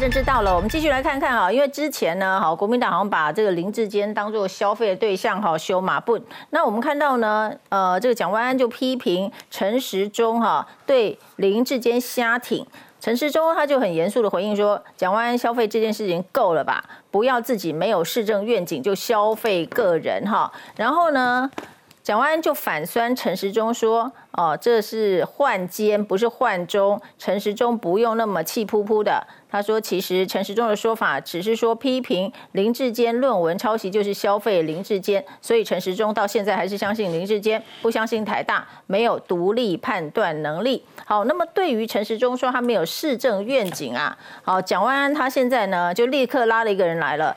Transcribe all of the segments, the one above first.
政治到了，我们继续来看看啊，因为之前呢，好，国民党好像把这个林志坚当做消费的对象哈，修马步。那我们看到呢，呃，这个蒋万安就批评陈时中哈，对林志坚瞎挺。陈时中他就很严肃的回应说，蒋万安消费这件事情够了吧？不要自己没有市政愿景就消费个人哈。然后呢？蒋万安就反酸陈时中说：“哦，这是换奸，不是换中。陈时中不用那么气扑扑的。”他说：“其实陈时中的说法只是说批评林志坚论文抄袭就是消费林志坚，所以陈时中到现在还是相信林志坚，不相信台大没有独立判断能力。”好，那么对于陈时中说他没有市政愿景啊，好，蒋万安他现在呢就立刻拉了一个人来了。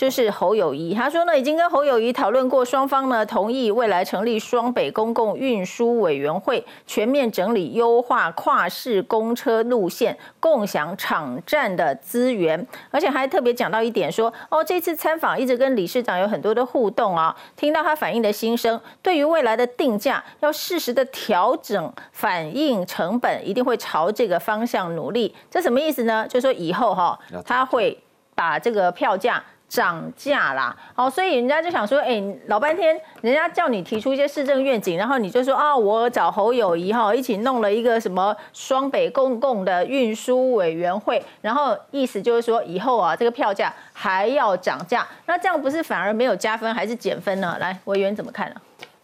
就是侯友谊，他说呢，已经跟侯友谊讨论过，双方呢同意未来成立双北公共运输委员会，全面整理优化跨市公车路线，共享场站的资源，而且还特别讲到一点说，哦，这次参访一直跟理事长有很多的互动啊，听到他反映的心声，对于未来的定价要适时的调整，反映成本，一定会朝这个方向努力。这什么意思呢？就说以后哈，他会把这个票价。涨价啦，好，所以人家就想说，哎，老半天，人家叫你提出一些市政愿景，然后你就说啊，我找侯友谊哈，一起弄了一个什么双北公共的运输委员会，然后意思就是说，以后啊，这个票价还要涨价，那这样不是反而没有加分，还是减分呢？来，委员怎么看呢？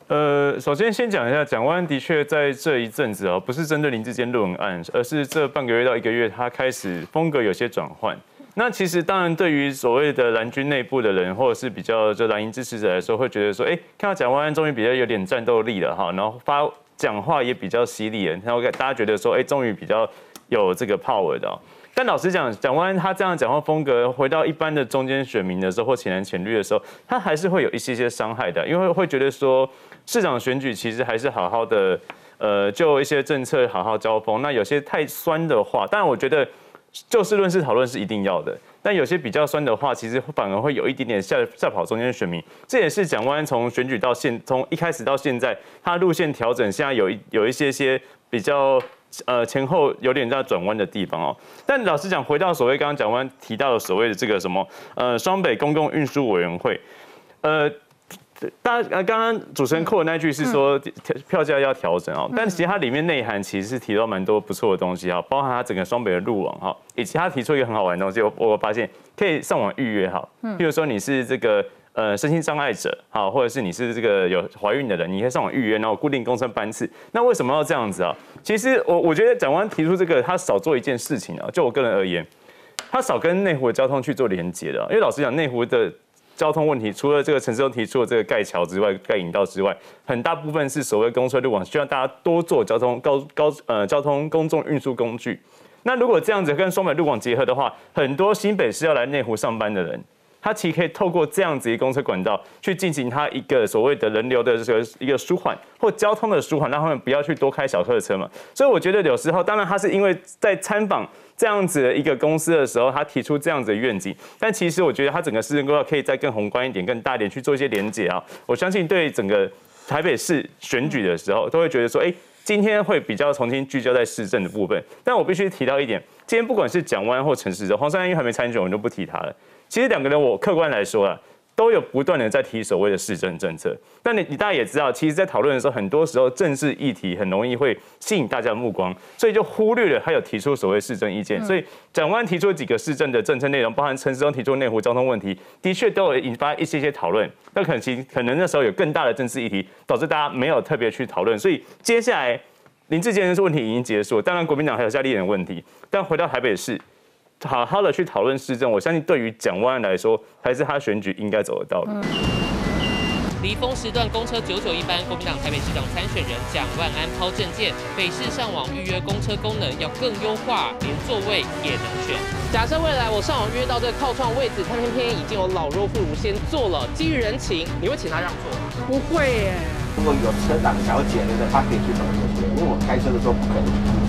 呃，首先先讲一下，蒋万的确在这一阵子啊，不是针对林志坚论文案，而是这半个月到一个月，他开始风格有些转换。那其实当然，对于所谓的蓝军内部的人，或者是比较就蓝营支持者来说，会觉得说，哎，看到蒋万安终于比较有点战斗力了哈，然后发讲话也比较犀利了，然后大家觉得说，哎，终于比较有这个 power 的。但老实讲，蒋万安他这样讲话风格，回到一般的中间选民的时候，或浅蓝浅绿的时候，他还是会有一些些伤害的，因为会觉得说，市长选举其实还是好好的，呃，就一些政策好好交锋。那有些太酸的话，当然我觉得。就事论事讨论是一定要的，但有些比较酸的话，其实反而会有一点点下下跑中间的选民。这也是蒋万从选举到现，从一开始到现在，他路线调整，现在有一有一些些比较呃前后有点在转弯的地方哦。但老实讲，回到所谓刚刚蒋万提到的所谓的这个什么呃双北公共运输委员会，呃。大家呃，刚刚主持人扣的那句是说票价要调整哦，但其实它里面内涵其实是提到蛮多不错的东西哈，包含它整个双北的路网哈，以及它提出一个很好玩的东西，我我发现可以上网预约哈，譬如说你是这个呃身心障碍者哈，或者是你是这个有怀孕的人，你可以上网预约，然后固定公车班次。那为什么要这样子啊？其实我我觉得蒋万提出这个，他少做一件事情啊，就我个人而言，他少跟内湖的交通去做连接的，因为老实讲内湖的。交通问题，除了这个陈市中提出的这个盖桥之外、盖引道之外，很大部分是所谓公车路网，需要大家多做交通高高呃交通公众运输工具。那如果这样子跟双北路网结合的话，很多新北市要来内湖上班的人。它其实可以透过这样子一个公车管道去进行它一个所谓的人流的这个一个舒缓或交通的舒缓，让他们不要去多开小客车嘛。所以我觉得有时候，当然他是因为在参访这样子的一个公司的时候，他提出这样子的愿景。但其实我觉得他整个市政规划可以再更宏观一点、更大一点去做一些连接啊。我相信对整个台北市选举的时候，都会觉得说，哎，今天会比较重新聚焦在市政的部分。但我必须提到一点，今天不管是蒋万或陈市长，黄珊珊因为还没参选，我们就不提他了。其实两个人，我客观来说啊，都有不断的在提所谓的市政政策。但你你大家也知道，其实，在讨论的时候，很多时候政治议题很容易会吸引大家的目光，所以就忽略了他有提出所谓市政意见。所以蒋万提出几个市政的政策内容，包含陈时中提出内湖交通问题，的确都有引发一些些讨论。那可能其可能那时候有更大的政治议题，导致大家没有特别去讨论。所以接下来林志坚的问题已经结束，当然国民党还有夏立言的问题。但回到台北市。好好的去讨论市政，我相信对于蒋万安来说，还是他选举应该走的道路。离峰时段公车九九一班，国民党台北市长参选人蒋万安抛证件，北市上网预约公车功能要更优化，连座位也能选。假设未来我上网约到这个靠窗位置，他偏偏已经有老弱妇孺先坐了，基于人情，你会请他让座吗？不会耶。如果有车长小姐那个，他可以去找座位，因为我开车的时候不可能。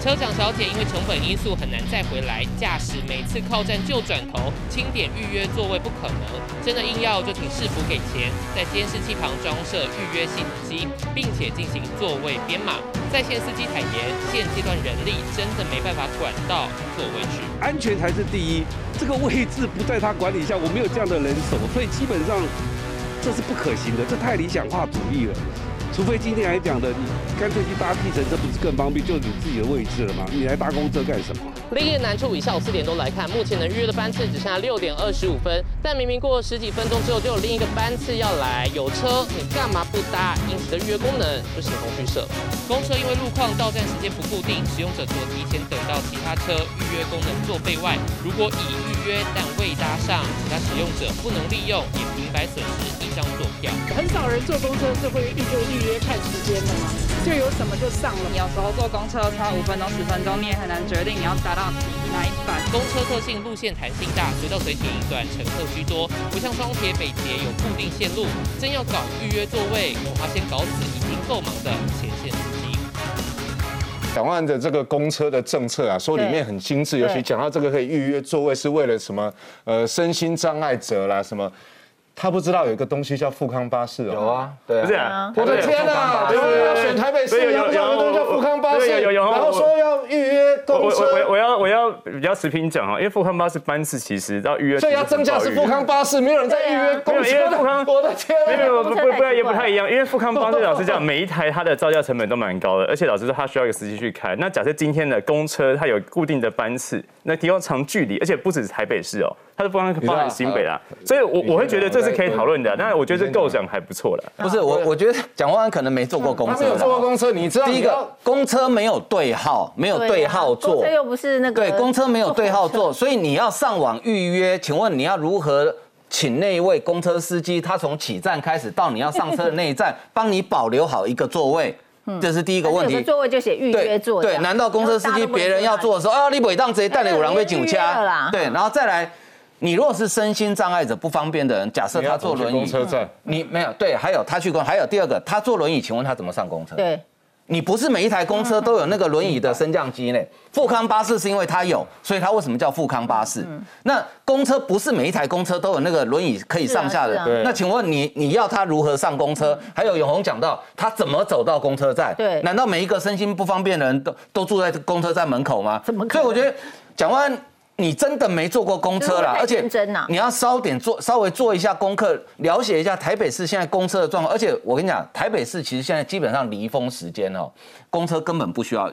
车长小姐因为成本因素很难再回来，驾驶每次靠站就转头，清点预约座位不可能，真的硬要就请市府给钱，在监视器旁装设预约系统机，并且进行座位编码。在线司机坦言，现阶段人力真的没办法管到座位去，安全才是第一。这个位置不在他管理下，我没有这样的人手，所以基本上这是不可行的，这太理想化主义了。除非今天来讲的，你干脆去搭计程车，不是更方便？就是你自己的位置了吗？你来搭公车干什么？另一个难处，以下午四点多来看，目前能预约的班次只剩下六点二十五分，但明明过了十几分钟之后，就有另一个班次要来，有车你干嘛不搭？因此的预约功能就形同虚设。公车因为路况到站时间不固定，使用者除了提前等到其他车预约功能作废外，如果已预约但未搭上，其他使用者不能利用，也平白损失一张坐票。很少人坐公车是会预就预约看时间的嘛，就有什么就上了。你有时候坐公车差五分钟、十分钟，你也很难决定你要搭到哪一班。公车特性路线弹性大，随到随停，短乘客居多，不像双铁、北捷有固定线路。真要搞预约座位，恐怕先搞死已经够忙的前线司机。蒋万安的这个公车的政策啊，说里面很精致，尤其讲到这个可以预约座位是为了什么？呃，身心障碍者啦，什么？他不知道有一个东西叫富康巴士哦。有啊，对不是啊，我的天啊！要选台北市，有有东西叫富康巴士，有有然后说要预约公车。我我我要我要比较持平讲哦，因为富康巴士班次其实要预约，所以要增加是富康巴士，没有人在预约公车。因为富康，我的天，没有不不不也不太一样，因为富康巴士老师讲，每一台它的造价成本都蛮高的，而且老师说他需要一个司机去开。那假设今天的公车它有固定的班次，那提供长距离，而且不止台北市哦。它是不光包含新北啦，所以我我会觉得这是可以讨论的。那我觉得这构想还不错了。不是我，我觉得蒋万安可能没坐过公车。没有坐过公车，你知道？第一个，公车没有对号，没有对号座。公车又不是那个。对，公车没有对号座，所以你要上网预约。请问你要如何请那一位公车司机，他从起站开始到你要上车的那一站，帮你保留好一个座位？这是第一个问题。座位就写预约座。对，难道公车司机别人要坐的时候，啊，你尾档直接带你五郎被酒掐？对，然后再来。你如果是身心障碍者不方便的人，假设他坐轮椅，你没有对，还有他去公，还有第二个，他坐轮椅，请问他怎么上公车？对，你不是每一台公车都有那个轮椅的升降机呢？富康巴士是因为它有，所以它为什么叫富康巴士？那公车不是每一台公车都有那个轮椅可以上下的？那请问你你要他如何上公车？还有永红讲到他怎么走到公车站？对，难道每一个身心不方便的人都都住在公车站门口吗？怎么？所以我觉得讲完。你真的没坐过公车啦，而且你要稍点做稍微做一下功课，了解一下台北市现在公车的状况。而且我跟你讲，台北市其实现在基本上离峰时间哦，公车根本不需要。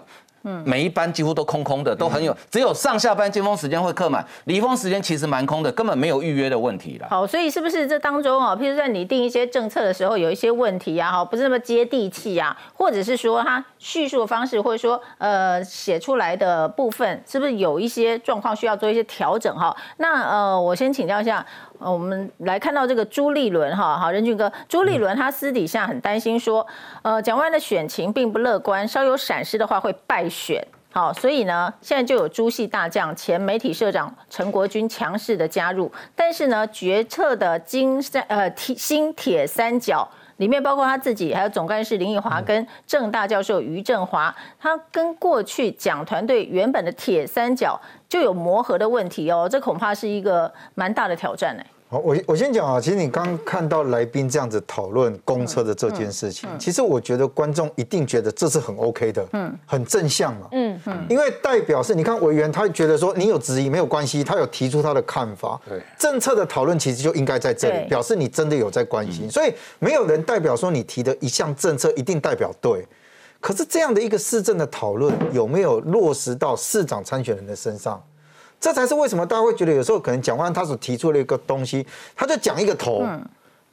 每一班几乎都空空的，都很有，只有上下班尖峰时间会客满，离峰时间其实蛮空的，根本没有预约的问题了。好，所以是不是这当中啊，譬如在你定一些政策的时候，有一些问题啊，哈，不是那么接地气啊，或者是说他叙述的方式，或者说呃写出来的部分，是不是有一些状况需要做一些调整哈？那呃，我先请教一下。呃，我们来看到这个朱立伦哈，好，任俊哥，朱立伦他私底下很担心说，呃，蒋万的选情并不乐观，稍有闪失的话会败选，好，所以呢，现在就有朱系大将前媒体社长陈国军强势的加入，但是呢，决策的金三呃铁新铁三角里面包括他自己，还有总干事林奕华跟正大教授余振华，他跟过去蒋团队原本的铁三角。就有磨合的问题哦，这恐怕是一个蛮大的挑战呢。好，我我先讲啊，其实你刚看到来宾这样子讨论公车的这件事情，其实我觉得观众一定觉得这是很 OK 的，嗯，很正向嘛，嗯嗯，因为代表是你看委员他觉得说你有质疑没有关系，他有提出他的看法，对，政策的讨论其实就应该在这里，表示你真的有在关心，所以没有人代表说你提的一项政策一定代表对。可是这样的一个市政的讨论有没有落实到市长参选人的身上？这才是为什么大家会觉得有时候可能蒋万他所提出的一个东西，他就讲一个头，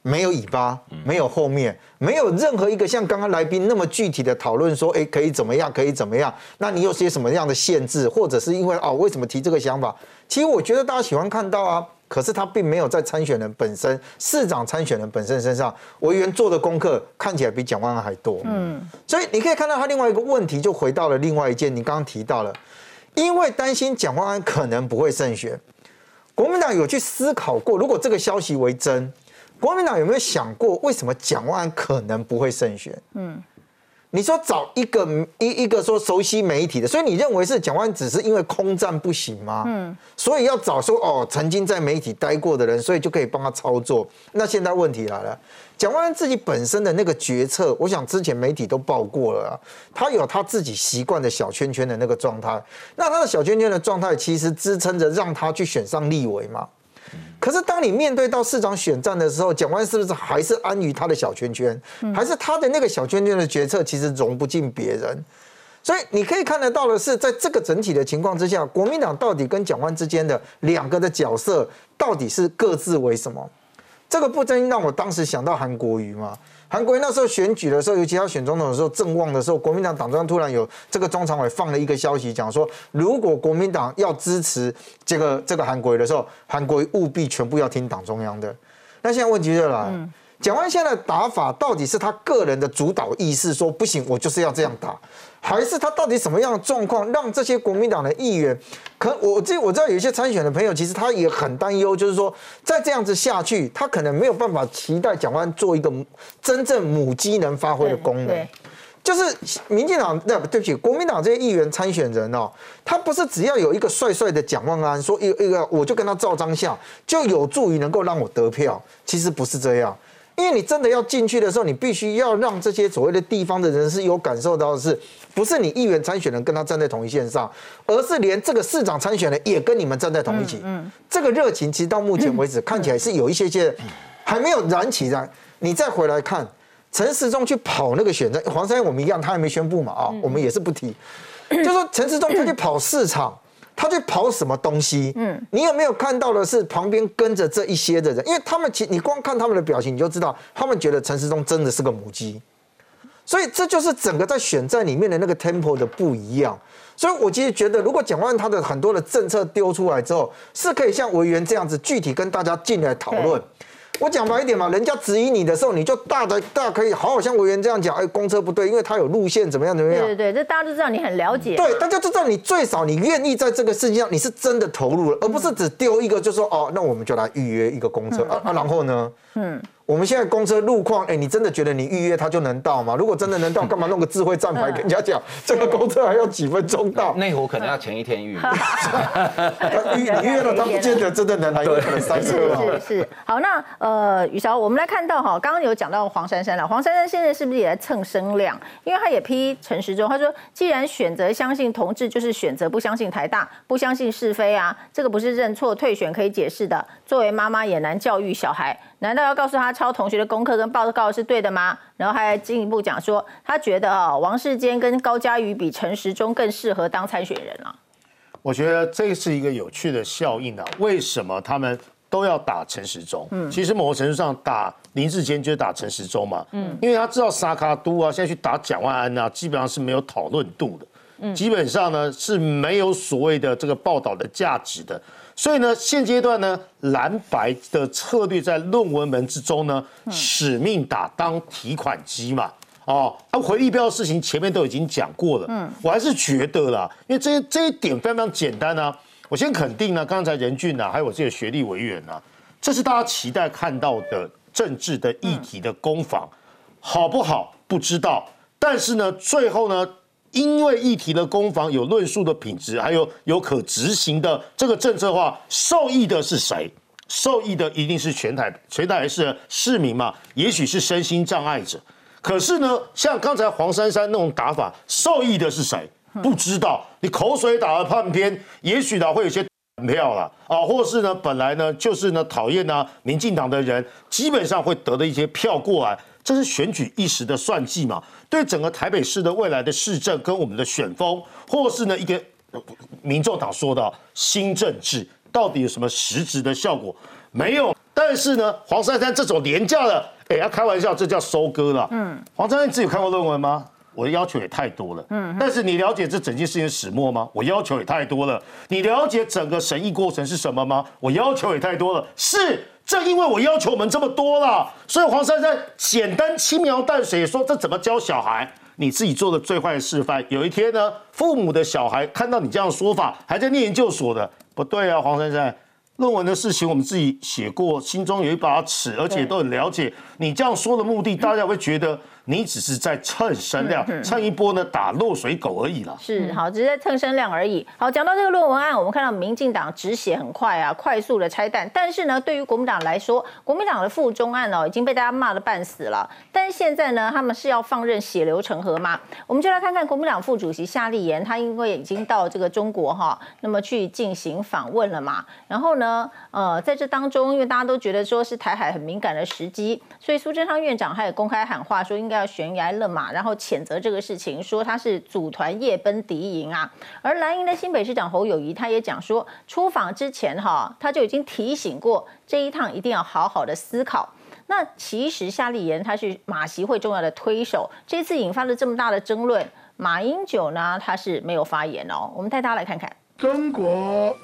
没有尾巴，没有后面，没有任何一个像刚刚来宾那么具体的讨论说，哎，可以怎么样，可以怎么样？那你有些什么样的限制，或者是因为哦，为什么提这个想法？其实我觉得大家喜欢看到啊。可是他并没有在参选人本身、市长参选人本身身上，委员做的功课看起来比蒋万安还多。嗯，所以你可以看到他另外一个问题，就回到了另外一件，你刚刚提到了，因为担心蒋万安可能不会胜选，国民党有去思考过，如果这个消息为真，国民党有没有想过为什么蒋万安可能不会胜选？嗯，你说找一个一一个说熟悉媒体的，所以你认为是蒋万只是因为空战不行吗？嗯，所以要找说哦曾经在媒体待过的人，所以就可以帮他操作。那现在问题来了，蒋万自己本身的那个决策，我想之前媒体都报过了，啊他有他自己习惯的小圈圈的那个状态。那他的小圈圈的状态，其实支撑着让他去选上立委嘛。可是当你面对到市长选战的时候，蒋万是不是还是安于他的小圈圈？还是他的那个小圈圈的决策其实融不进别人？所以你可以看得到的是，在这个整体的情况之下，国民党到底跟蒋万之间的两个的角色，到底是各自为什么？这个不真让我当时想到韩国瑜嘛。韩国瑜那时候选举的时候，尤其他选总统的时候，正旺的时候，国民党党中央突然有这个中常委放了一个消息，讲说，如果国民党要支持这个这个韩国瑜的时候，韩国瑜务必全部要听党中央的。那现在问题就来了。蒋万现在的打法到底是他个人的主导意识，说不行，我就是要这样打，还是他到底什么样的状况让这些国民党的议员，可我这我知道有一些参选的朋友，其实他也很担忧，就是说再这样子下去，他可能没有办法期待蒋万做一个真正母鸡能发挥的功能。就是民进党那对不起，国民党这些议员参选人哦，他不是只要有一个帅帅的蒋万安说一一个我就跟他照张相，就有助于能够让我得票，其实不是这样。因为你真的要进去的时候，你必须要让这些所谓的地方的人是有感受到的是，不是你议员参选人跟他站在同一线上，而是连这个市长参选人也跟你们站在同一起。嗯，这个热情其实到目前为止看起来是有一些些还没有燃起来。你再回来看陈时中去跑那个选战，黄山我们一样，他还没宣布嘛啊，我们也是不提。就说陈时中他去跑市场。他去跑什么东西？嗯，你有没有看到的是旁边跟着这一些的人？因为他们其你光看他们的表情，你就知道他们觉得陈时中真的是个母鸡。所以这就是整个在选战里面的那个 tempo 的不一样。所以我其实觉得，如果蒋万他的很多的政策丢出来之后，是可以像委员这样子具体跟大家进来讨论。我讲白一点嘛，人家质疑你的时候，你就大的大可以好好像委员这样讲，哎，公车不对，因为它有路线怎么样怎么样。对对对，这大家都知道你很了解。对，大家都知道你最少你愿意在这个事情上，你是真的投入了，而不是只丢一个就说哦，那我们就来预约一个公车啊啊，然后呢？嗯。我们现在公车路况，哎，你真的觉得你预约它就能到吗？如果真的能到，干嘛弄个智慧站牌跟人家讲，这个公车还要几分钟到？内湖可能要前一天预约。预预约了，他不见得真的能来，有可能塞车。是是。好，那呃，雨韶，我们来看到哈，刚刚有讲到黄珊珊了。黄珊珊现在是不是也在蹭声量？因为他也批陈时中，他说，既然选择相信同志，就是选择不相信台大，不相信是非啊，这个不是认错退选可以解释的。作为妈妈也难教育小孩。难道要告诉他抄同学的功课跟报告是对的吗？然后还进一步讲说，他觉得啊，王世坚跟高嘉瑜比陈时中更适合当参选人了。我觉得这是一个有趣的效应啊。为什么他们都要打陈时中？嗯，其实某个程度上打林志坚就是打陈时中嘛。嗯，因为他知道沙卡都啊，现在去打蒋万安啊，基本上是没有讨论度的。嗯，基本上呢是没有所谓的这个报道的价值的。所以呢，现阶段呢，蓝白的策略在论文门之中呢，使命打当提款机嘛，哦，啊，回力标的事情前面都已经讲过了，嗯，我还是觉得啦，因为这这一点非常非常简单啊，我先肯定呢，刚才任俊啊，还有我自己的学历委员啊，这是大家期待看到的政治的议题的攻防，好不好不知道，但是呢，最后呢。因为议题的攻防有论述的品质，还有有可执行的这个政策化，受益的是谁？受益的一定是全台全台是市民嘛？也许是身心障碍者。可是呢，像刚才黄珊珊那种打法，受益的是谁？不知道。你口水打了半边，也许呢会有些票了啊，或是呢本来呢就是呢讨厌呢民进党的人，基本上会得的一些票过来。这是选举一时的算计嘛？对整个台北市的未来的市政跟我们的选风，或是呢一个民众党说的新政治，到底有什么实质的效果？没有。但是呢，黄珊珊这种廉价的，哎，要开玩笑，这叫收割了。嗯，黄珊珊自己有看过论文吗？我的要求也太多了。嗯，但是你了解这整件事情的始末吗？我要求也太多了。你了解整个审议过程是什么吗？我要求也太多了。是。正因为我要求我们这么多了，所以黄珊珊简单轻描淡写说这怎么教小孩？你自己做的最坏的示范。有一天呢，父母的小孩看到你这样说法，还在念研究所的，不对啊，黄珊珊，论文的事情我们自己写过，心中有一把尺，而且都很了解。你这样说的目的，大家会觉得你只是在蹭声量，蹭一波呢打落水狗而已了。是好，只是在蹭声量而已。好，讲到这个论文案，我们看到民进党止血很快啊，快速的拆弹。但是呢，对于国民党来说，国民党的附中案哦已经被大家骂的半死了。但是现在呢，他们是要放任血流成河吗？我们就来看看国民党副主席夏立言，他因为已经到这个中国哈，那么去进行访问了嘛。然后呢，呃，在这当中，因为大家都觉得说是台海很敏感的时机，所以苏贞昌院长他也公开喊话说应该。要悬崖勒马，然后谴责这个事情，说他是组团夜奔敌营啊。而蓝营的新北市长侯友谊，他也讲说，出访之前哈，他就已经提醒过，这一趟一定要好好的思考。那其实夏立言他是马习会重要的推手，这次引发了这么大的争论，马英九呢他是没有发言哦。我们带大家来看看，中国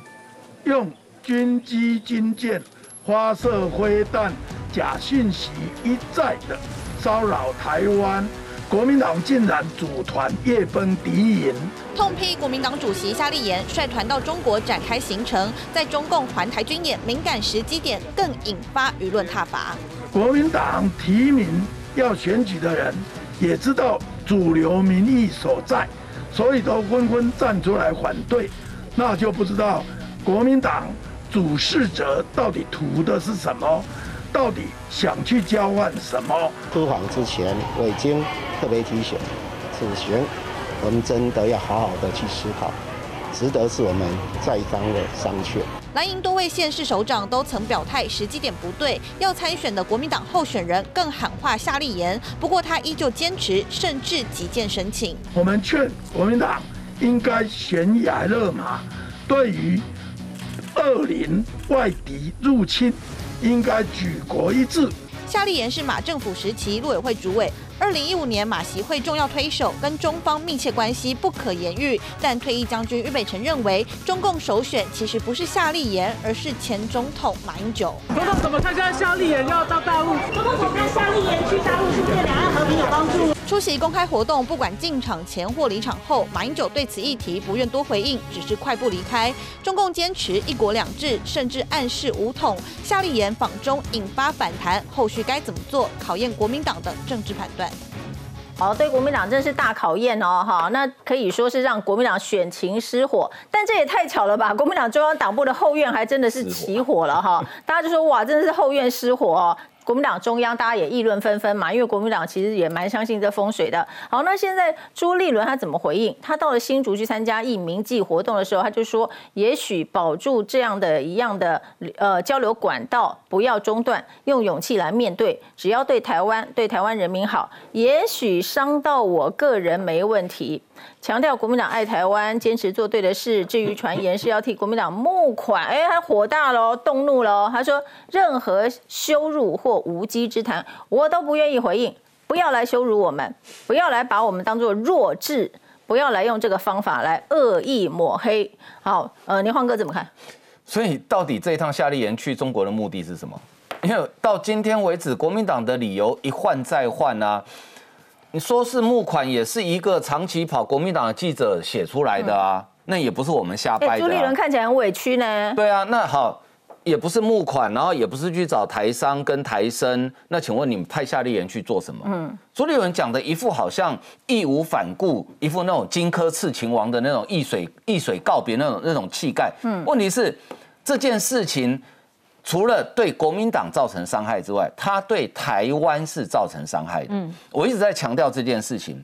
用军机军舰发射飞弹，假讯息一再的。骚扰台湾，国民党竟然组团夜奔敌营，痛批国民党主席夏立言率团到中国展开行程，在中共环台军演敏感时机点，更引发舆论挞伐。国民党提名要选举的人，也知道主流民意所在，所以都纷纷站出来反对，那就不知道国民党主事者到底图的是什么。到底想去交换什么？出访之前，我已经特别提醒，此行我们真的要好好的去思考，值得是我们再三的商榷。蓝营多位县市首长都曾表态，时机点不对，要参选的国民党候选人更喊话夏立言，不过他依旧坚持，甚至急件申请。我们劝国民党应该悬崖勒马，对于恶邻外敌入侵。应该举国一致。夏立言是马政府时期陆委会主委，二零一五年马习会重要推手，跟中方密切关系不可言喻。但退役将军俞北辰认为，中共首选其实不是夏立言，而是前总统马英九。总统怎么看？现在夏立言要到大陆，总统怎么看夏立言去大陆是对两岸和平有帮助？出席公开活动，不管进场前或离场后，马英九对此议题不愿多回应，只是快步离开。中共坚持一国两制，甚至暗示武统。夏立言访中引发反弹，后续该怎么做，考验国民党的政治判断。好，对国民党真是大考验哦，哈，那可以说是让国民党选情失火，但这也太巧了吧？国民党中央党部的后院还真的是起火了哈，大家就说哇，真的是后院失火哦。国民党中央，大家也议论纷纷嘛，因为国民党其实也蛮相信这风水的。好，那现在朱立伦他怎么回应？他到了新竹去参加义民祭活动的时候，他就说，也许保住这样的一样的呃交流管道，不要中断，用勇气来面对，只要对台湾对台湾人民好，也许伤到我个人没问题。强调国民党爱台湾，坚持做对的事。至于传言是要替国民党募款，哎，他火大了，动怒了。他说，任何羞辱或无稽之谈，我都不愿意回应。不要来羞辱我们，不要来把我们当做弱智，不要来用这个方法来恶意抹黑。好，呃，年晃哥怎么看？所以，到底这一趟夏立言去中国的目的是什么？因为到今天为止，国民党的理由一换再换啊。你说是募款，也是一个长期跑国民党的记者写出来的啊，那也不是我们瞎掰的。朱立伦看起来很委屈呢。对啊，那好，也不是募款，然后也不是去找台商跟台生，那请问你们派夏立言去做什么？嗯，朱立伦讲的一副好像义无反顾，一副那种荆轲刺秦王的那种易水易水告别那种那种气概。嗯，问题是这件事情。除了对国民党造成伤害之外，他对台湾是造成伤害的。嗯，我一直在强调这件事情。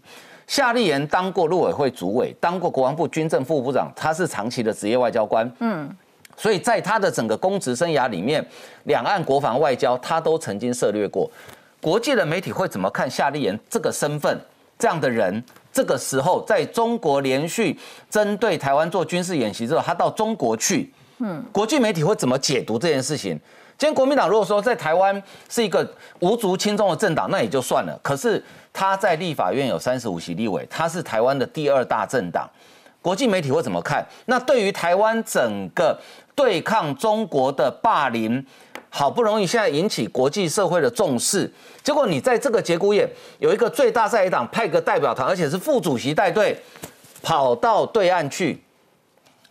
夏立言当过陆委会主委，当过国防部军政副部长，他是长期的职业外交官。嗯，所以在他的整个公职生涯里面，两岸国防外交他都曾经涉略过。国际的媒体会怎么看夏立言这个身份？这样的人，这个时候在中国连续针对台湾做军事演习之后，他到中国去。嗯，国际媒体会怎么解读这件事情？今天国民党如果说在台湾是一个无足轻重的政党，那也就算了。可是他在立法院有三十五席立委，他是台湾的第二大政党，国际媒体会怎么看？那对于台湾整个对抗中国的霸凌，好不容易现在引起国际社会的重视，结果你在这个节骨眼有一个最大在野党派个代表团，而且是副主席带队跑到对岸去。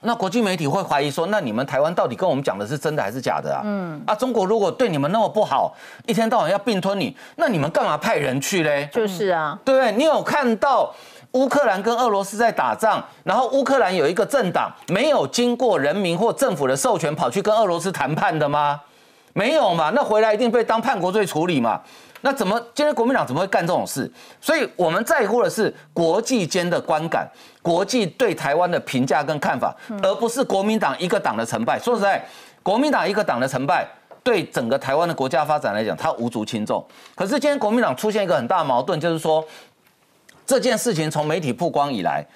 那国际媒体会怀疑说，那你们台湾到底跟我们讲的是真的还是假的啊？嗯，啊，中国如果对你们那么不好，一天到晚要并吞你，那你们干嘛派人去嘞？就是啊，对不对？你有看到乌克兰跟俄罗斯在打仗，然后乌克兰有一个政党没有经过人民或政府的授权跑去跟俄罗斯谈判的吗？没有嘛？那回来一定被当叛国罪处理嘛？那怎么今天国民党怎么会干这种事？所以我们在乎的是国际间的观感，国际对台湾的评价跟看法，而不是国民党一个党的成败。说实在，国民党一个党的成败，对整个台湾的国家发展来讲，它无足轻重。可是今天国民党出现一个很大的矛盾，就是说这件事情从媒体曝光以来，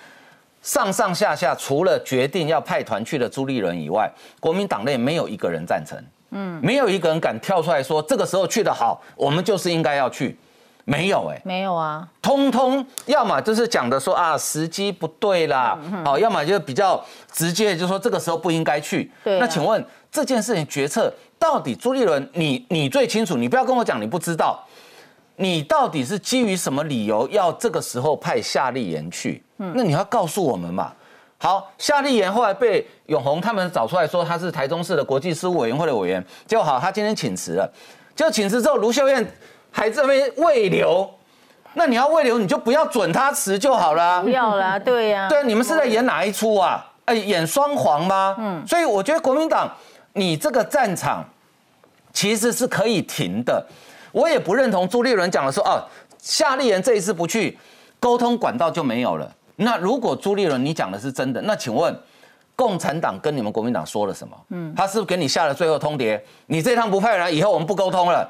上上下下除了决定要派团去的朱立伦以外，国民党内没有一个人赞成。嗯，没有一个人敢跳出来说这个时候去的好，我们就是应该要去，没有哎，没有啊，通通要么就是讲的说啊时机不对啦，好，要么就比较直接就说这个时候不应该去。对，那请问这件事情决策到底朱立伦你你最清楚，你不要跟我讲你不知道，你到底是基于什么理由要这个时候派夏立言去？嗯，那你要告诉我们嘛。好，夏立言后来被永红他们找出来说他是台中市的国际事务委员会的委员，结果好，他今天请辞了。就请辞之后，卢秀燕还这边未留，那你要未留，你就不要准他辞就好了。不要啦，对呀。对，你们是在演哪一出啊？哎，演双簧吗？嗯。所以我觉得国民党，你这个战场其实是可以停的。我也不认同朱立伦讲的说，哦，夏立言这一次不去，沟通管道就没有了。那如果朱立伦你讲的是真的，那请问共产党跟你们国民党说了什么？嗯，他是不是给你下了最后通牒？你这趟不派人，以后我们不沟通了。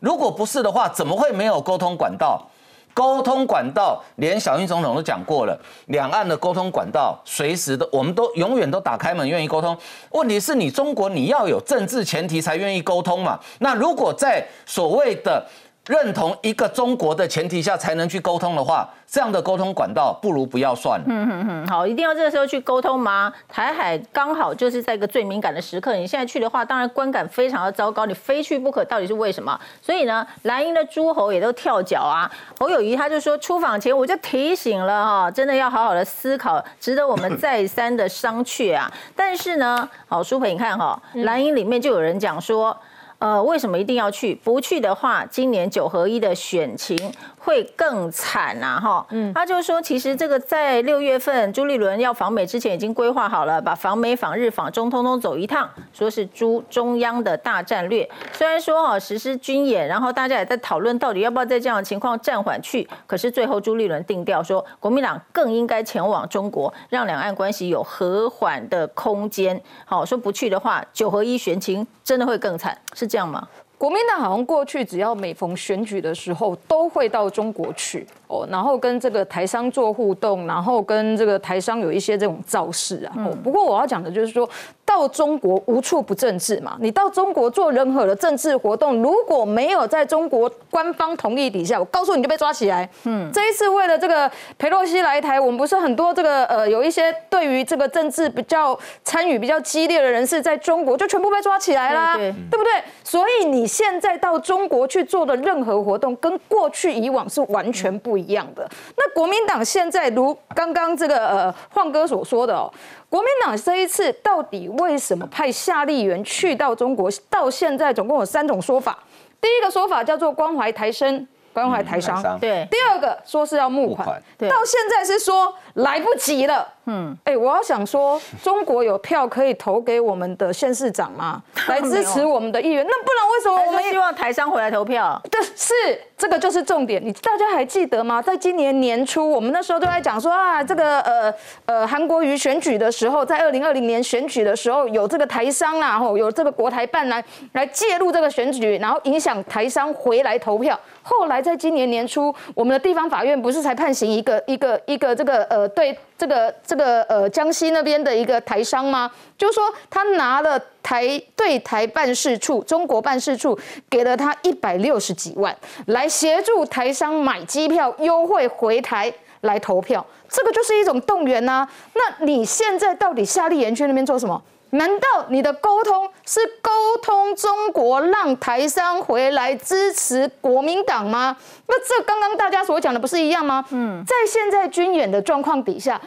如果不是的话，怎么会没有沟通管道？沟通管道连小英总统都讲过了，两岸的沟通管道随时都，我们都永远都打开门，愿意沟通。问题是你中国你要有政治前提才愿意沟通嘛？那如果在所谓的认同一个中国的前提下才能去沟通的话，这样的沟通管道不如不要算了。嗯哼哼，好，一定要这个时候去沟通吗？台海刚好就是在一个最敏感的时刻，你现在去的话，当然观感非常的糟糕，你非去不可，到底是为什么？所以呢，蓝营的诸侯也都跳脚啊。侯友谊他就说，出访前我就提醒了哈，真的要好好的思考，值得我们再三的商榷啊。但是呢，好，舒培，你看哈，蓝营里面就有人讲说。呃，为什么一定要去？不去的话，今年九合一的选情会更惨呐！哈，嗯，他就说，其实这个在六月份朱立伦要访美之前已经规划好了，把访美、访日、访中通通走一趟，说是朱中央的大战略。虽然说哈实施军演，然后大家也在讨论到底要不要在这样的情况暂缓去，可是最后朱立伦定调说，国民党更应该前往中国，让两岸关系有和缓的空间。好，说不去的话，九合一选情真的会更惨，是。这样吗？国民党好像过去只要每逢选举的时候，都会到中国去哦，然后跟这个台商做互动，然后跟这个台商有一些这种造势啊。哦，不过我要讲的就是说。到中国无处不政治嘛，你到中国做任何的政治活动，如果没有在中国官方同意底下，我告诉你就被抓起来。嗯，这一次为了这个佩洛西来台，我们不是很多这个呃有一些对于这个政治比较参与比较激烈的人士在中国就全部被抓起来啦，对不对？所以你现在到中国去做的任何活动，跟过去以往是完全不一样的。那国民党现在如刚刚这个呃晃哥所说的哦。国民党这一次到底为什么派夏立言去到中国？到现在总共有三种说法。第一个说法叫做关怀台生、关怀台商，对。第二个说是要募款，到现在是说来不及了。嗯，哎，我要想说，中国有票可以投给我们的县市长吗？来支持我们的议员？那不然为什么我们希望台商回来投票？对，是这个就是重点。你大家还记得吗？在今年年初，我们那时候都在讲说啊，这个呃呃韩国瑜选举的时候，在二零二零年选举的时候，有这个台商啦，吼，有这个国台办来来介入这个选举，然后影响台商回来投票。后来在今年年初，我们的地方法院不是才判刑一个一个一个这个呃对。这个这个呃，江西那边的一个台商吗？就说他拿了台对台办事处、中国办事处给了他一百六十几万，来协助台商买机票优惠回台来投票，这个就是一种动员呐。那你现在到底夏立言去那边做什么？难道你的沟通是沟通中国让台商回来支持国民党吗？那这刚刚大家所讲的不是一样吗？嗯，在现在军演的状况底下，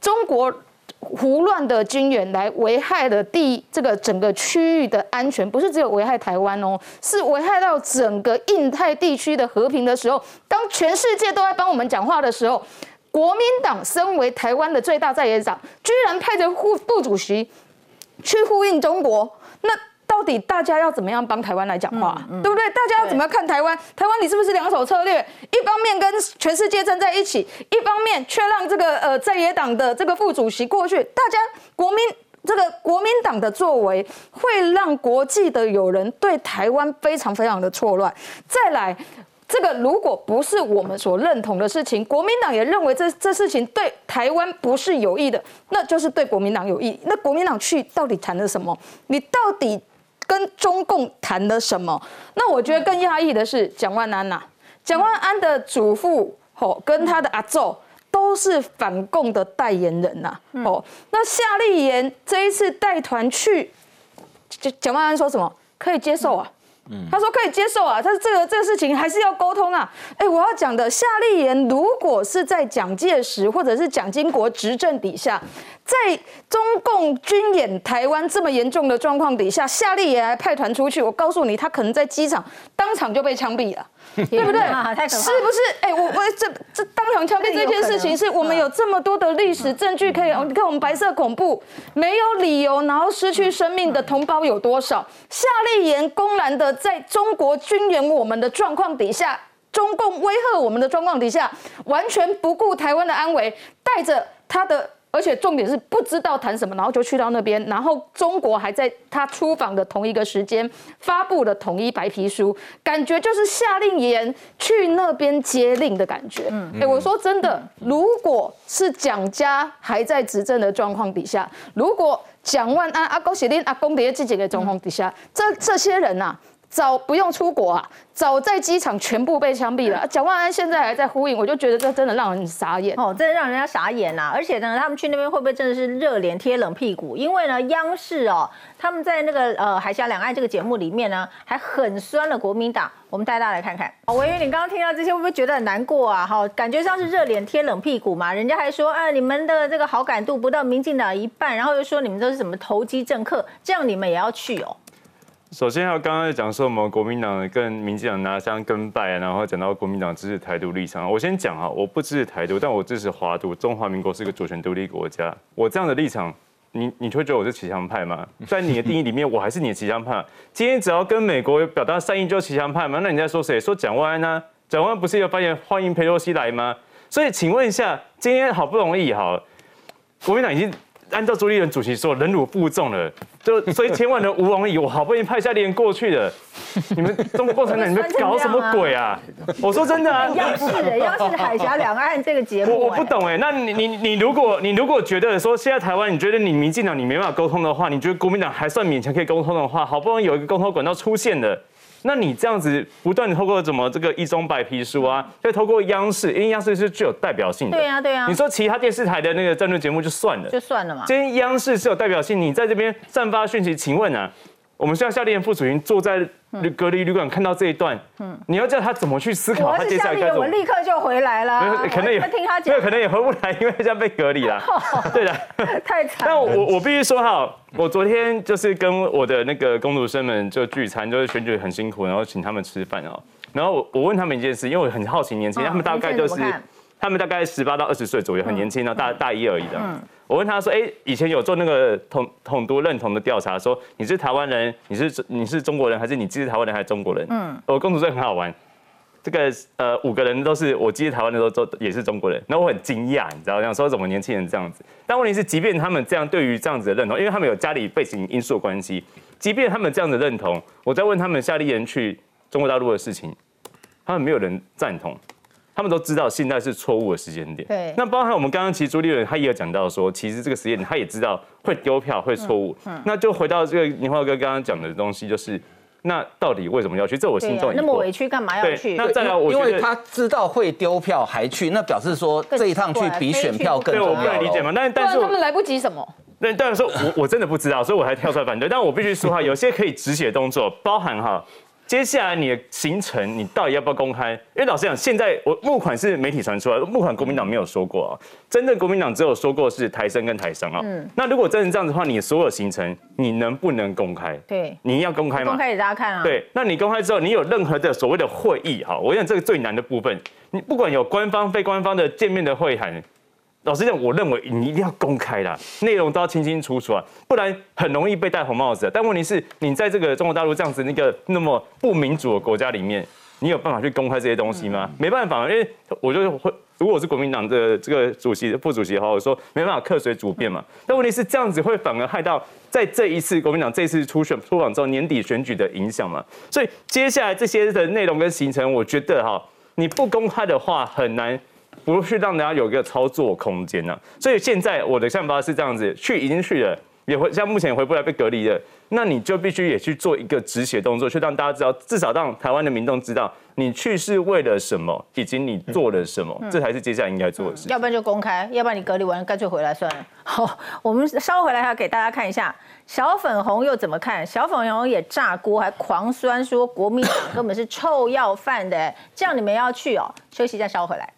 中国胡乱的军演来危害了地这个整个区域的安全，不是只有危害台湾哦，是危害到整个印太地区的和平的时候，当全世界都在帮我们讲话的时候，国民党身为台湾的最大在野党，居然派着副副主席去呼应中国，那。到底大家要怎么样帮台湾来讲话，对不对？大家要怎么样看台湾？台湾你是不是两手策略？一方面跟全世界站在一起，一方面却让这个呃在野党的这个副主席过去。大家国民这个国民党的作为，会让国际的友人对台湾非常非常的错乱。再来，这个如果不是我们所认同的事情，国民党也认为这这事情对台湾不是有益的，那就是对国民党有益。那国民党去到底谈了什么？你到底？跟中共谈了什么？那我觉得更压抑的是蒋万安呐。蒋万安的祖父吼跟他的阿祖都是反共的代言人呐。哦，那夏立言这一次带团去，蒋蒋万安说什么？可以接受啊。他说可以接受啊，但是这个这个事情还是要沟通啊。哎，我要讲的夏立言，如果是在蒋介石或者是蒋经国执政底下，在中共军演台湾这么严重的状况底下，夏立言还派团出去，我告诉你，他可能在机场当场就被枪毙了。对不对？是不是？哎，我我这这当场枪毙这件事情，是我们有这么多的历史证据可以。你看我们白色恐怖没有理由，然后失去生命的同胞有多少？夏立言公然的在中国军演我们的状况底下，中共威吓我们的状况底下，完全不顾台湾的安危，带着他的。而且重点是不知道谈什么，然后就去到那边，然后中国还在他出访的同一个时间发布了统一白皮书，感觉就是下令言去那边接令的感觉。哎，我说真的，如果是蒋家还在执政的状况底下，如果蒋万安、阿公、写令阿公的这几个状况底下，这这些人呐。早不用出国啊，早在机场全部被枪毙了。蒋万安现在还在呼应，我就觉得这真的让人傻眼哦，真的让人家傻眼呐！而且呢，他们去那边会不会真的是热脸贴冷屁股？因为呢，央视哦，他们在那个呃海峡两岸这个节目里面呢，还很酸了国民党。我们带大家来看看。维云，你刚刚听到这些，会不会觉得很难过啊？哈，感觉像是热脸贴冷屁股嘛？人家还说啊，你们的这个好感度不到民进党一半，然后又说你们都是什么投机政客，这样你们也要去哦？首先，要刚刚讲说我们国民党跟民进党拿香跟拜，然后讲到国民党支持台独立场。我先讲啊，我不支持台独，但我支持华独。中华民国是一个主权独立国家。我这样的立场，你你会觉得我是骑墙派吗？在你的定义里面，我还是你的骑墙派。今天只要跟美国表达善意，就骑墙派吗？那你在说谁？说蒋万安呢？蒋万不是有发言欢迎佩洛西来吗？所以，请问一下，今天好不容易哈，国民党已经。按照朱立伦主席说，忍辱负重了，就 所以千万人无往矣。我好不容易派下连过去的，你们中国共产党你们搞什么鬼啊？我说真的啊，要是要是海峡两岸这个节目，我我不懂哎。那你你你如果你如果觉得说现在台湾，你觉得你民进党你没办法沟通的话，你觉得国民党还算勉强可以沟通的话，好不容易有一个沟通管道出现了。那你这样子不断透过什么这个一中白皮书啊，再透过央视，因为央视是具有代表性的。对呀，对呀。你说其他电视台的那个政论节目就算了，就算了嘛。今天央视是有代表性，你在这边散发讯息，请问啊，我们现在夏立言副主席坐在。隔离旅馆看到这一段，嗯，你要叫他怎么去思考？他接下来该怎么？我立刻就回来了。可能也听他讲，对，可能也回不来，因为这样被隔离 了。对的，太惨。但我我必须说哈，我昨天就是跟我的那个工读生们就聚餐，就是选举很辛苦，然后请他们吃饭哦。然后我我问他们一件事，因为我很好奇年轻人，他们大概就是。他们大概十八到二十岁左右，很年轻的，大大一而已的。我问他说：“哎，以前有做那个统统独认同的调查，说你是台湾人，你是你是中国人，还是你既是台湾人还是中国人？”嗯，我公主这很好玩，这个呃五个人都是我既是台湾的时候都也是中国人，那我很惊讶，你知道，想说怎么年轻人这样子？但问题是，即便他们这样对于这样子的认同，因为他们有家里背景因素的关系，即便他们这样的认同，我在问他们夏立言去中国大陆的事情，他们没有人赞同。他们都知道现在是错误的时间点。对。那包含我们刚刚其实朱立伦他也有讲到说，其实这个时间点他也知道会丢票会错误。嗯。那就回到这个宁浩哥刚刚讲的东西，就是那到底为什么要去？这我心中那么委屈干嘛要去？那再来，我因为他知道会丢票还去，那表示说这一趟去比选票更重要。对，我不能理解嘛。但但是他们来不及什么？那当然说，我我真的不知道，所以我还跳出来反对。但我必须说哈，有些可以止血动作，包含哈。接下来你的行程，你到底要不要公开？因为老实讲，现在我募款是媒体传出来，募款国民党没有说过啊。真正国民党只有说过是台生跟台商啊。嗯。那如果真的这样子的话，你所有行程你能不能公开？对。你要公开吗？公开给大家看啊。对。那你公开之后，你有任何的所谓的会议哈？我想这个最难的部分，你不管有官方、非官方的见面的会谈。老实讲，我认为你一定要公开啦，内容都要清清楚楚啊，不然很容易被戴红帽子。但问题是，你在这个中国大陆这样子那个那么不民主的国家里面，你有办法去公开这些东西吗？没办法，因为我就会，如果我是国民党的这个主席、副主席的话，我说没办法客随主便嘛。但问题是这样子会反而害到在这一次国民党这次初选出访之后年底选举的影响嘛。所以接下来这些的内容跟行程，我觉得哈，你不公开的话很难。不是让大家有一个操作空间呢，所以现在我的想法是这样子，去已经去了，也回像目前回不来被隔离了，那你就必须也去做一个止血动作，去让大家知道，至少让台湾的民众知道你去是为了什么，以及你做了什么，这才是接下来应该做的事。要不然就公开，要不然你隔离完干脆回来算了。好，我们稍回来还要给大家看一下小粉红又怎么看？小粉红也炸锅，还狂酸说国民党根本是臭要饭的，这样你们要去哦？休息一下，稍回来。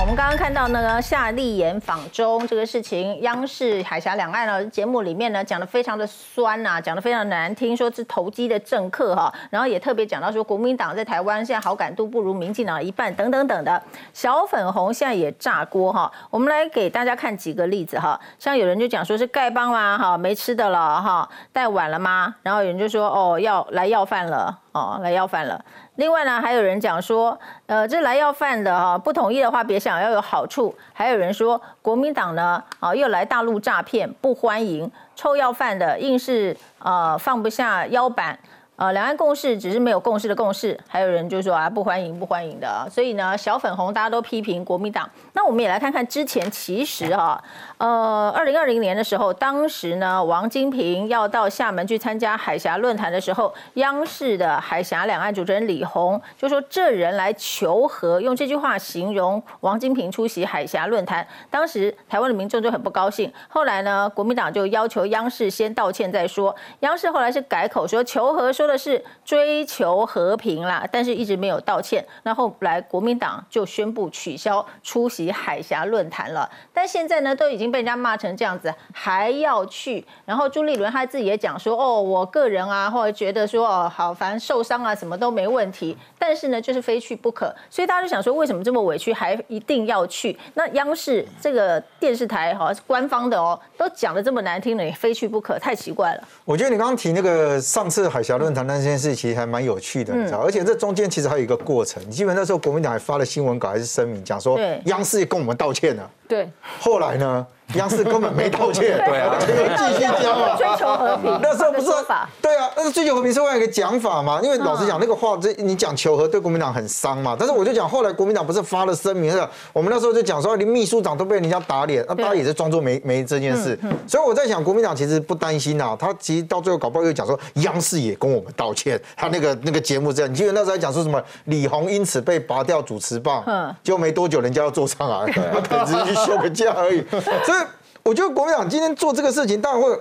我们刚刚看到那个夏立言访中这个事情，央视海峡两岸的节目里面呢讲的非常的酸呐，讲的非常难听，说是投机的政客哈，然后也特别讲到说国民党在台湾现在好感度不如民进党一半等等等的，小粉红现在也炸锅哈，我们来给大家看几个例子哈，像有人就讲说是丐帮吗哈，没吃的了哈，带碗了吗？然后有人就说哦要来要饭了哦来要饭了。另外呢，还有人讲说，呃，这来要饭的哈，不同意的话别想要有好处。还有人说，国民党呢，啊，又来大陆诈骗，不欢迎臭要饭的，硬是呃放不下腰板。呃，两岸共识只是没有共识的共识，还有人就说啊不欢迎不欢迎的，所以呢小粉红大家都批评国民党。那我们也来看看之前其实哈，呃，二零二零年的时候，当时呢王金平要到厦门去参加海峡论坛的时候，央视的海峡两岸主持人李红就说这人来求和，用这句话形容王金平出席海峡论坛。当时台湾的民众就很不高兴，后来呢国民党就要求央视先道歉再说，央视后来是改口说求和说的。是追求和平啦，但是一直没有道歉。那后来国民党就宣布取消出席海峡论坛了。但现在呢，都已经被人家骂成这样子，还要去。然后朱立伦他自己也讲说，哦，我个人啊，或者觉得说，哦，好，反正受伤啊，什么都没问题。但是呢，就是非去不可。所以大家就想说，为什么这么委屈还一定要去？那央视这个电视台哈，官方的哦，都讲的这么难听了，也非去不可，太奇怪了。我觉得你刚刚提那个上次海峡论坛。那件事其实还蛮有趣的，你知道，而且这中间其实还有一个过程。基本那时候国民党还发了新闻稿还是声明，讲说央视跟我们道歉了。对，后来呢？央视根本没道歉，对啊，继续讲嘛。追求和平，那时候不是对啊，那是追求和平是另外一个讲法嘛。因为老实讲，那个话这你讲求和对国民党很伤嘛。但是我就讲，后来国民党不是发了声明了，我们那时候就讲说，连秘书长都被人家打脸，那大家也是装作没没这件事。所以我在想，国民党其实不担心啊，他其实到最后搞不好又讲说，央视也跟我们道歉，他那个那个节目这样。你记得那时候还讲说什么李红因此被拔掉主持棒，嗯，就没多久人家要做上来，他可能只是去休个假而已，所以。我觉得国民党今天做这个事情，当然会。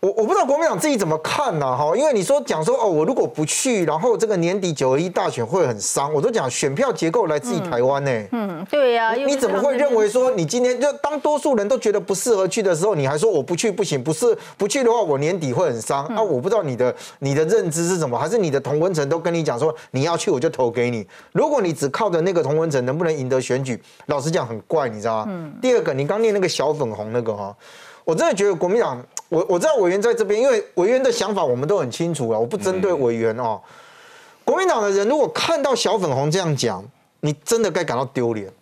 我我不知道国民党自己怎么看呢？哈，因为你说讲说哦，我如果不去，然后这个年底九合一大选会很伤。我都讲选票结构来自于台湾呢。嗯，对呀。你怎么会认为说你今天就当多数人都觉得不适合去的时候，你还说我不去不行？不是不去的话，我年底会很伤。啊，我不知道你的你的认知是什么，还是你的同温层都跟你讲说你要去我就投给你。如果你只靠着那个同温层能不能赢得选举，老实讲很怪，你知道吗？嗯。第二个，你刚念那个小粉红那个哈。我真的觉得国民党，我我知道委员在这边，因为委员的想法我们都很清楚啊，我不针对委员哦。国民党的人如果看到小粉红这样讲，你真的该感到丢脸。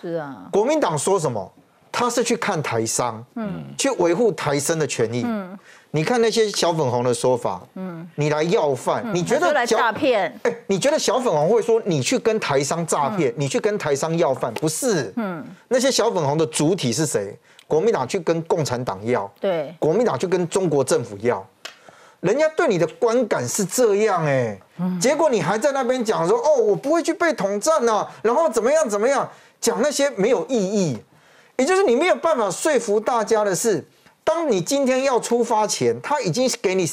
是啊。国民党说什么？他是去看台商，嗯，去维护台生的权益。嗯。你看那些小粉红的说法，嗯，你来要饭，你觉得来诈骗？哎，你觉得小粉红会说你去跟台商诈骗，你去跟台商要饭？不是。嗯。那些小粉红的主体是谁？国民党去跟共产党要，对，国民党去跟中国政府要，人家对你的观感是这样哎，结果你还在那边讲说哦，我不会去被统战呐，然后怎么样怎么样，讲那些没有意义，也就是你没有办法说服大家的是。当你今天要出发前，他已经给你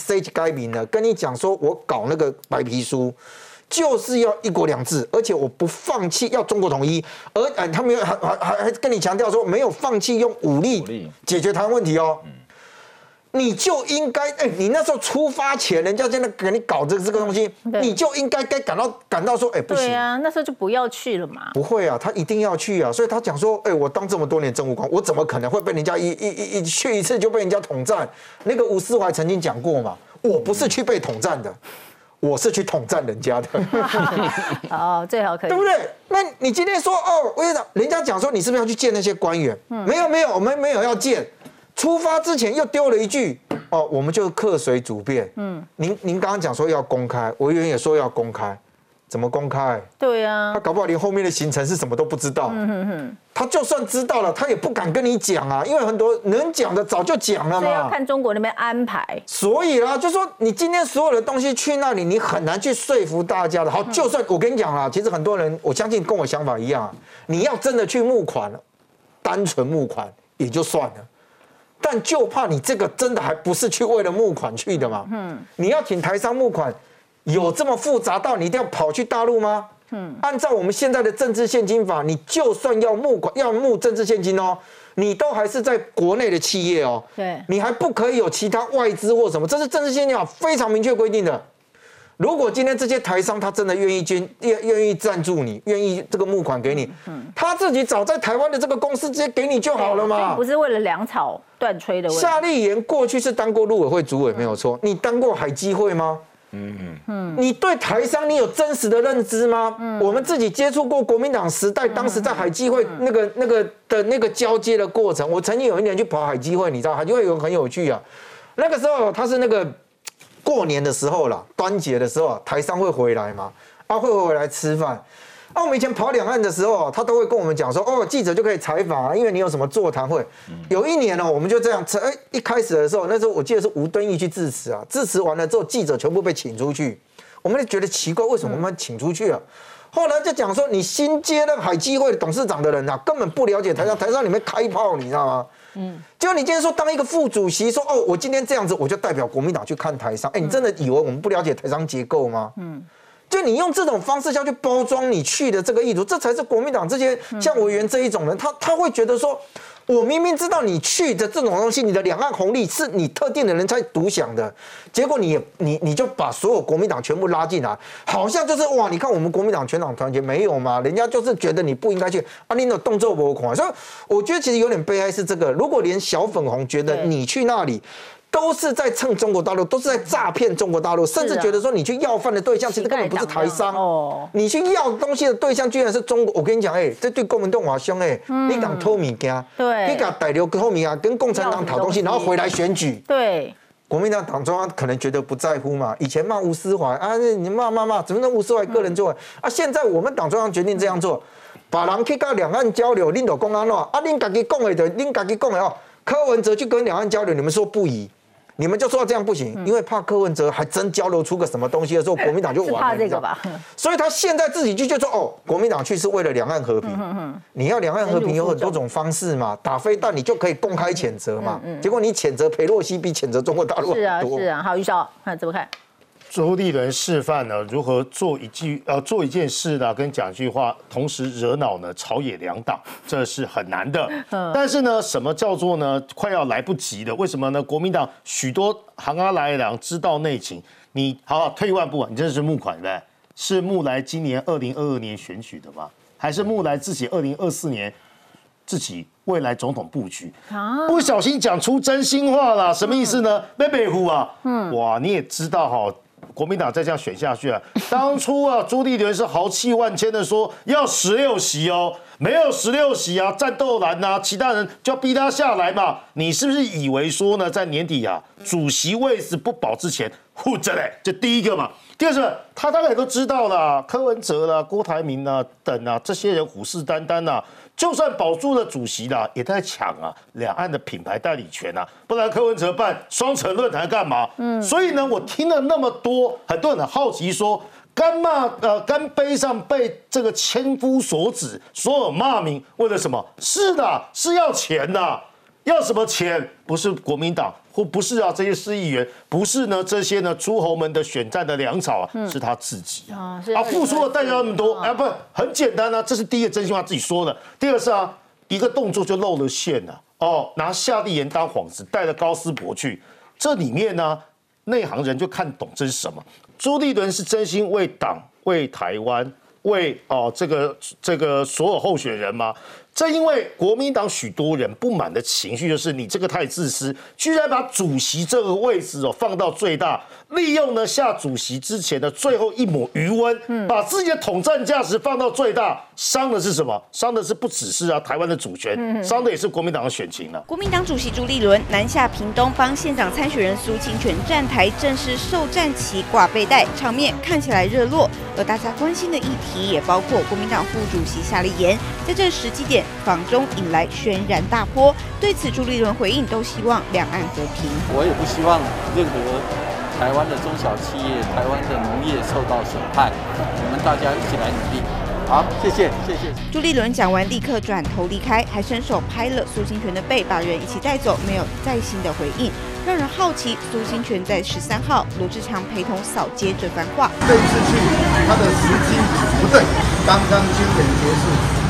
名了，跟你讲说，我搞那个白皮书，就是要一国两制，而且我不放弃要中国统一，而哎，他们还还还还跟你强调说，没有放弃用武力解决台湾问题哦。你就应该哎，你那时候出发前，人家在那给你搞这这个东西，你就应该该感到感到说，哎，不行。啊，那时候就不要去了嘛。不会啊，他一定要去啊，所以他讲说，哎，我当这么多年政务官，我怎么可能会被人家一一一一去一次就被人家统战？那个吴思怀曾经讲过嘛，我不是去被统战的，我是去统战人家的。哦，最好可以，对不对？那你今天说，哦，我跟你人家讲说，你是不是要去见那些官员？没有没有，我们没有要见。出发之前又丢了一句哦，我们就客随主便。嗯，您您刚刚讲说要公开，委员也说要公开，怎么公开？对呀，他搞不好连后面的行程是什么都不知道。嗯哼哼，他就算知道了，他也不敢跟你讲啊，因为很多能讲的早就讲了嘛。要看中国那边安排。所以啦，就说你今天所有的东西去那里，你很难去说服大家的。好，就算我跟你讲啦，其实很多人我相信跟我想法一样，你要真的去募款，单纯募款也就算了。但就怕你这个真的还不是去为了募款去的嘛？嗯，你要请台商募款，有这么复杂到你一定要跑去大陆吗？嗯，按照我们现在的政治现金法，你就算要募款要募政治现金哦，你都还是在国内的企业哦，对，你还不可以有其他外资或什么，这是政治现金法非常明确规定的。如果今天这些台商他真的愿意捐，愿愿意赞助你，愿意这个募款给你，他自己找在台湾的这个公司直接给你就好了嘛，不是为了粮草断吹的问题。夏立言过去是当过陆委会主委没有错，你当过海基会吗？嗯你对台商你有真实的认知吗？嗯，我们自己接触过国民党时代，当时在海基会那个那个的那个交接的过程，我曾经有一年去跑海基会，你知道海基会有很有趣啊，那个时候他是那个。过年的时候啦，端节的时候，台商会回来嘛？啊，会回来吃饭。啊，我们以前跑两岸的时候，他都会跟我们讲说，哦，记者就可以采访啊，因为你有什么座谈会。有一年呢，我们就这样，哎，一开始的时候，那时候我记得是吴敦义去致辞啊，致辞完了之后，记者全部被请出去，我们就觉得奇怪，为什么我们请出去啊？后来就讲说，你新接任海基会董事长的人啊，根本不了解台上台上里面开炮，你知道吗？嗯，结果你今天说当一个副主席，说哦，我今天这样子，我就代表国民党去看台商。哎，你真的以为我们不了解台商结构吗？嗯，就你用这种方式下去包装你去的这个意图，这才是国民党这些像委员这一种人，他他会觉得说。我明明知道你去的这种东西，你的两岸红利是你特定的人才独享的，结果你你你就把所有国民党全部拉进来，好像就是哇，你看我们国民党全党团结没有嘛？人家就是觉得你不应该去，啊，你的动作不狂，所以我觉得其实有点悲哀是这个，如果连小粉红觉得你去那里。都是在蹭中国大陆，都是在诈骗中国大陆，甚至觉得说你去要饭的对象其实根本不是台商。哦，你去要东西的对象居然是中国。我跟你讲，哎，这对国民党话凶哎，你敢偷米家，对，你敢逮留偷米啊，跟共产党讨东西，然后回来选举，对，国民党党中央可能觉得不在乎嘛，以前骂吴思怀啊，你骂骂骂，怎么能吴思怀个人做啊？现在我们党中央决定这样做，把人去到两岸交流，领导公安咯，啊，恁家己讲的就恁家己讲的哦，柯文哲去跟两岸交流，你们说不宜。你们就说这样不行，因为怕柯文哲还真交流出个什么东西的时候，国民党就 完了。怕这个吧？所以他现在自己就就说哦，国民党去是为了两岸和平。你要两岸和平有很多种方式嘛，打飞弹你就可以公开谴责嘛。结果你谴责裴洛西比谴责中国大陆是啊是啊。好，于少看怎么看？周立伦示范呢，如何做一句呃做一件事呢，跟讲一句话，同时惹恼呢朝野两党，这是很难的。但是呢，什么叫做呢？快要来不及了？为什么呢？国民党许多行阿来郎知道内情，你好好退一万步，你这是募款对不对？是木来今年二零二二年选举的吗？还是木来自己二零二四年自己未来总统布局？啊！不小心讲出真心话了，什么意思呢？贝贝虎啊，嗯，哇，你也知道哈。国民党再这样选下去啊！当初啊，朱立伦是豪气万千的说要十六席哦，没有十六席啊，战斗蓝呐，其他人就要逼他下来嘛。你是不是以为说呢，在年底啊，主席位置不保之前护着嘞？这第一个嘛。第二个，他大概都知道了，柯文哲啦、郭台铭啊等啊，这些人虎视眈眈呐。就算保住了主席啦，也在抢啊两岸的品牌代理权啊，不然柯文哲办双城论坛干嘛？嗯，所以呢，我听了那么多，很多人很好奇说，干骂呃干杯上被这个千夫所指，所有骂名，为了什么？是的，是要钱的，要什么钱？不是国民党，或不是啊这些市议员，不是呢这些呢诸侯们的选战的粮草啊，是他自己啊，啊付出的代价那么多，啊不很简单啊，这是第一个真心话自己说的。第二个是啊，一个动作就露了馅了哦，拿夏立言当幌子，带着高斯博去，这里面呢内行人就看懂这是什么。朱立伦是真心为党、为台湾、为哦这个这个所有候选人吗？正因为国民党许多人不满的情绪，就是你这个太自私，居然把主席这个位置哦放到最大，利用呢夏主席之前的最后一抹余温，把自己的统战价值放到最大，伤的是什么？伤的是不只是啊台湾的主权，伤的也是国民党的选情了。国民党主席朱立伦南下屏东帮县长参选人苏清泉站台，正式受战旗挂背带，场面看起来热络。而大家关心的议题也包括国民党副主席夏立言，在这时机点。访中引来轩然大波，对此朱立伦回应都希望两岸和平。我也不希望任何台湾的中小企业、台湾的农业受到损害。我们大家一起来努力。好，谢谢，谢谢。朱立伦讲完立刻转头离开，还伸手拍了苏清泉的背，把人一起带走，没有再新的回应，让人好奇苏清泉在十三号罗志强陪同扫街这番话。这一次去他的时机不对，刚刚军演结束，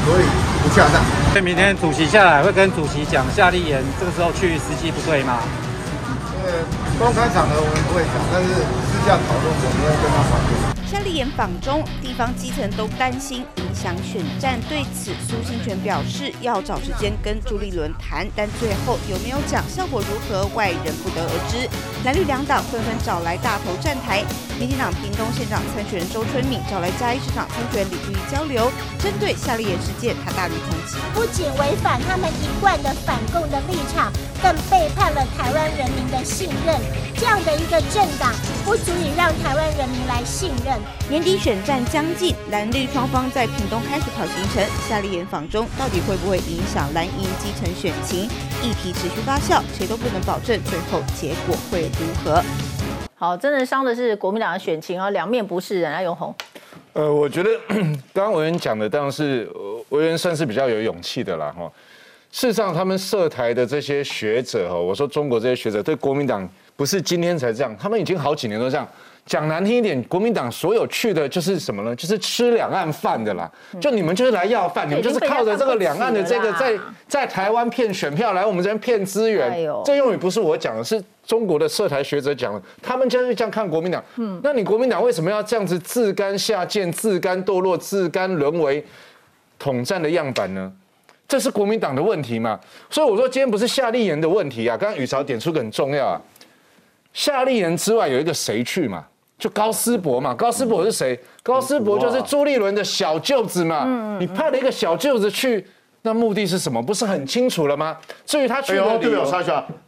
所以。不恰当。所以明天主席下来会跟主席讲夏立言这个时候去时机不对吗？公开场合我们不会讲，但是私下讨论我们会跟他讨论。夏立言访中，地方基层都担心影响选战。对此，苏新全表示要找时间跟朱立伦谈，但最后有没有讲，效果如何，外人不得而知。蓝绿两党纷纷找来大头站台，民进党屏东县长参选人周春敏找来嘉义市长参选李玉交流，针对夏立言事件，他大力抨击，不仅违反他们一贯的反共的立场，更背叛了台湾人民的信任。这样的一个政党，不足以让台湾人民来信任。年底选战将近，蓝绿双方在屏东开始跑行程。夏立言访中，到底会不会影响蓝营基层选情？议题持续发酵，谁都不能保证最后结果会如何。好，真的伤的是国民党的选情啊，两面不是人啊，永红。呃，我觉得刚刚委员讲的当然是委员算是比较有勇气的啦，哈。事实上，他们涉台的这些学者哈，我说中国这些学者对国民党不是今天才这样，他们已经好几年都这样。讲难听一点，国民党所有去的就是什么呢？就是吃两岸饭的啦。就你们就是来要饭，你们就是靠着这个两岸的这个在在台湾骗选票，来我们这边骗资源。这用语不是我讲的，是中国的涉台学者讲的。他们就是这样看国民党。嗯，那你国民党为什么要这样子自甘下贱、自甘堕落、自甘沦为统战的样板呢？这是国民党的问题嘛？所以我说今天不是夏立言的问题啊。刚刚宇潮点出个很重要啊，夏立言之外有一个谁去嘛？就高斯博嘛，高斯博是谁？高斯博就是朱立伦的小舅子嘛。你派了一个小舅子去，那目的是什么？不是很清楚了吗？至于他去的理由，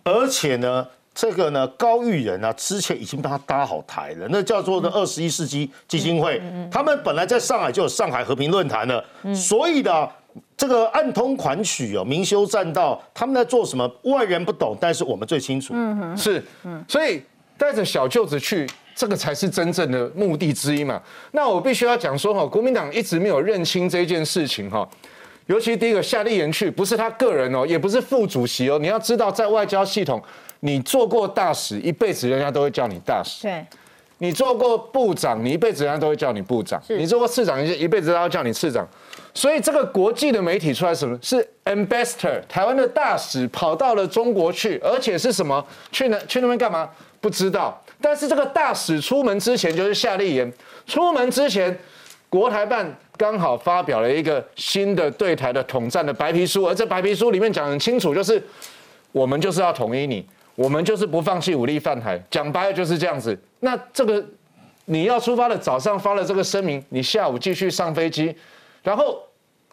而且呢，这个呢，高玉仁啊，之前已经帮他搭好台了，那叫做呢二十一世纪基金会。他们本来在上海就有上海和平论坛了，所以的这个暗通款曲哦，明修栈道，他们在做什么？外人不懂，但是我们最清楚。嗯是，所以带着小舅子去。这个才是真正的目的之一嘛？那我必须要讲说哈，国民党一直没有认清这件事情哈。尤其第一个夏立言去，不是他个人哦，也不是副主席哦。你要知道，在外交系统，你做过大使，一辈子人家都会叫你大使。对。你做过部长，你一辈子人家都会叫你部长。你做过市长，一一辈子都要叫你市长。所以这个国际的媒体出来什么？是 ambassador，台湾的大使跑到了中国去，而且是什么？去那去那边干嘛？不知道。但是这个大使出门之前就是夏立言，出门之前，国台办刚好发表了一个新的对台的统战的白皮书，而这白皮书里面讲很清楚，就是我们就是要统一你，我们就是不放弃武力犯台，讲白了就是这样子。那这个你要出发的早上发了这个声明，你下午继续上飞机，然后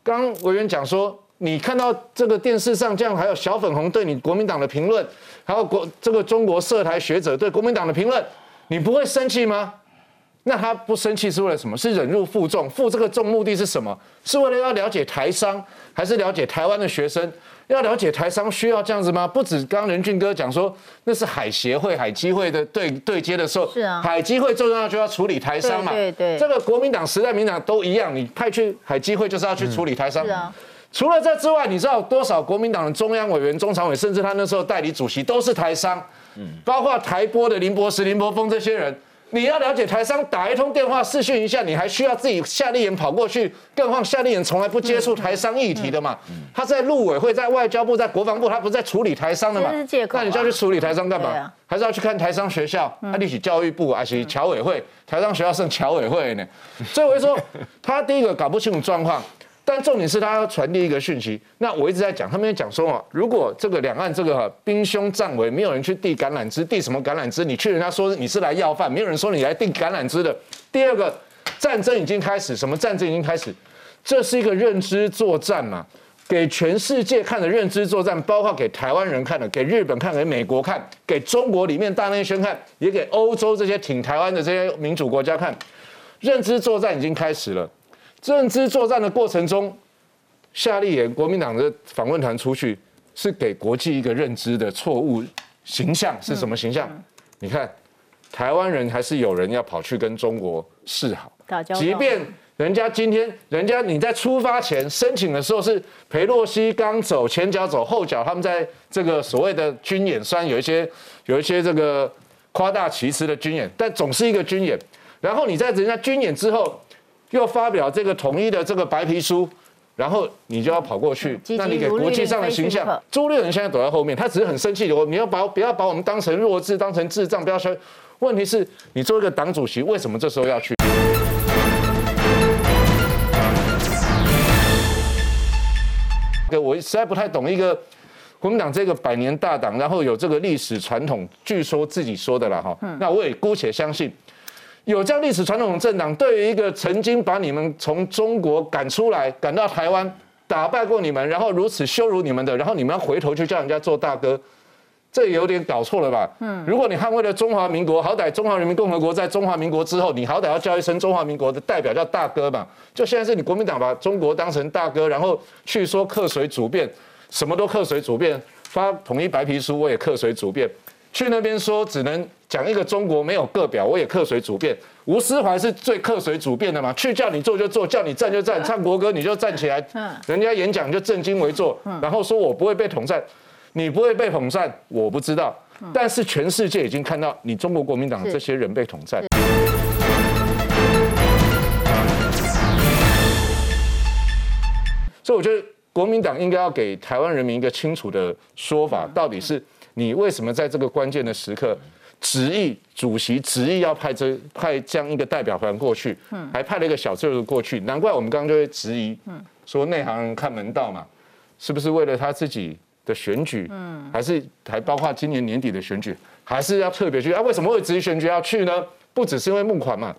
刚委员讲说。你看到这个电视上这样，还有小粉红对你国民党的评论，还有国这个中国涉台学者对国民党的评论，你不会生气吗？那他不生气是为了什么？是忍辱负重，负这个重目的是什么？是为了要了解台商，还是了解台湾的学生？要了解台商需要这样子吗？不止刚刚任俊哥讲说，那是海协会、海基会的对对接的时候，是啊，海基会重要就要处理台商嘛，对对，这个国民党、时代民党都一样，你派去海基会就是要去处理台商。是啊。除了这之外，你知道多少国民党的中央委员、中常委，甚至他那时候代理主席都是台商，嗯，包括台波的林博石、林博峰这些人。你要了解台商打一通电话视讯一下，你还需要自己夏立言跑过去，更何况夏立言从来不接触台商议题的嘛？他在陆委会、在外交部、在国防部，他不是在处理台商的嘛？那你就要去处理台商干嘛？还是要去看台商学校？他立起教育部，还是侨委会？台商学校剩侨委会呢？所以我就说，他第一个搞不清楚状况。但重点是他要传递一个讯息。那我一直在讲，他们讲说啊，如果这个两岸这个兵凶战危，没有人去递橄榄枝，递什么橄榄枝？你去人家说你是来要饭，没有人说你来递橄榄枝的。第二个，战争已经开始，什么战争已经开始？这是一个认知作战嘛，给全世界看的认知作战，包括给台湾人看的，给日本看，给美国看，给中国里面大内宣看，也给欧洲这些挺台湾的这些民主国家看，认知作战已经开始了。认知作战的过程中，夏立言国民党的访问团出去，是给国际一个认知的错误形象是什么形象？你看，台湾人还是有人要跑去跟中国示好，即便人家今天人家你在出发前申请的时候是裴洛西刚走前脚走后脚，他们在这个所谓的军演，虽然有一些有一些这个夸大其词的军演，但总是一个军演。然后你在人家军演之后。又发表这个统一的这个白皮书，然后你就要跑过去，那你给国际上的形象。朱立伦现在躲在后面，他只是很生气的，我你要把不要把我们当成弱智，当成智障，不要说。问题是，你作为一个党主席，为什么这时候要去？我实在不太懂一个国民党这个百年大党，然后有这个历史传统，据说自己说的了哈。那我也姑且相信。有这样历史传统的政党，对于一个曾经把你们从中国赶出来、赶到台湾、打败过你们，然后如此羞辱你们的，然后你们要回头去叫人家做大哥，这有点搞错了吧？嗯，如果你捍卫了中华民国，好歹中华人民共和国在中华民国之后，你好歹要叫一声中华民国的代表叫大哥嘛。就现在是你国民党把中国当成大哥，然后去说克水主变，什么都克水主变，发统一白皮书我也克水主变。去那边说只能讲一个中国，没有个表，我也客随主便。吴思怀是最客随主便的嘛？去叫你做就做，叫你站就站，唱国歌你就站起来。嗯，人家演讲就正襟危坐，然后说我不会被统战，你不会被统战，我不知道。但是全世界已经看到你中国国民党这些人被统战。所以我觉得国民党应该要给台湾人民一个清楚的说法，到底是。你为什么在这个关键的时刻，执意主席执意要派这派这样一个代表团过去，还派了一个小队过去？难怪我们刚刚就会质疑，说内行人看门道嘛，是不是为了他自己的选举？嗯，还是还包括今年年底的选举，还是要特别去？啊，为什么会执意选举要去呢？不只是因为募款嘛，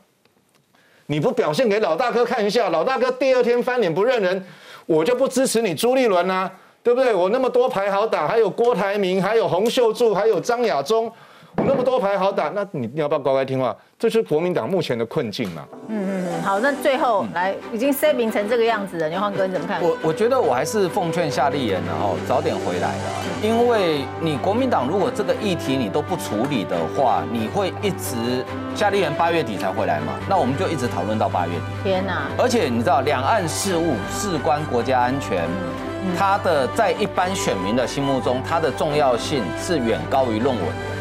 你不表现给老大哥看一下，老大哥第二天翻脸不认人，我就不支持你朱立伦啊。对不对？我那么多牌好打，还有郭台铭，还有洪秀柱，还有张亚中，我那么多牌好打，那你你要不要乖乖听话？这是国民党目前的困境嘛？嗯嗯嗯，好，那最后来已经 set 名成这个样子了，牛焕哥你怎么看？我我觉得我还是奉劝夏立言，然后早点回来了，因为你国民党如果这个议题你都不处理的话，你会一直夏立言八月底才回来嘛？那我们就一直讨论到八月底。天哪！而且你知道，两岸事务事关国家安全。他的在一般选民的心目中，他的重要性是远高于论文的。